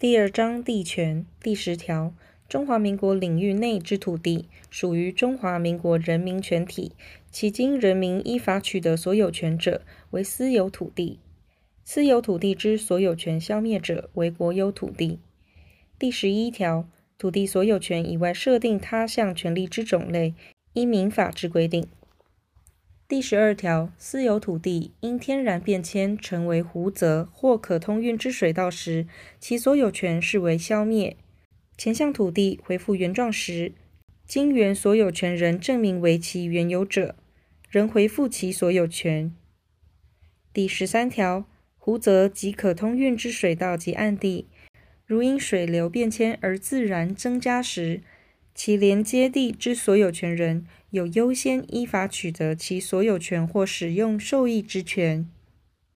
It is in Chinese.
第二章地权第十条，中华民国领域内之土地，属于中华民国人民全体，其经人民依法取得所有权者，为私有土地；私有土地之所有权消灭者，为国有土地。第十一条，土地所有权以外设定他项权利之种类，依民法之规定。第十二条，私有土地因天然变迁成为湖泽或可通运之水道时，其所有权视为消灭。前项土地回复原状时，经原所有权人证明为其原有者，仍回复其所有权。第十三条，湖泽及可通运之水道及岸地，如因水流变迁而自然增加时，其连接地之所有权人有优先依法取得其所有权或使用受益之权。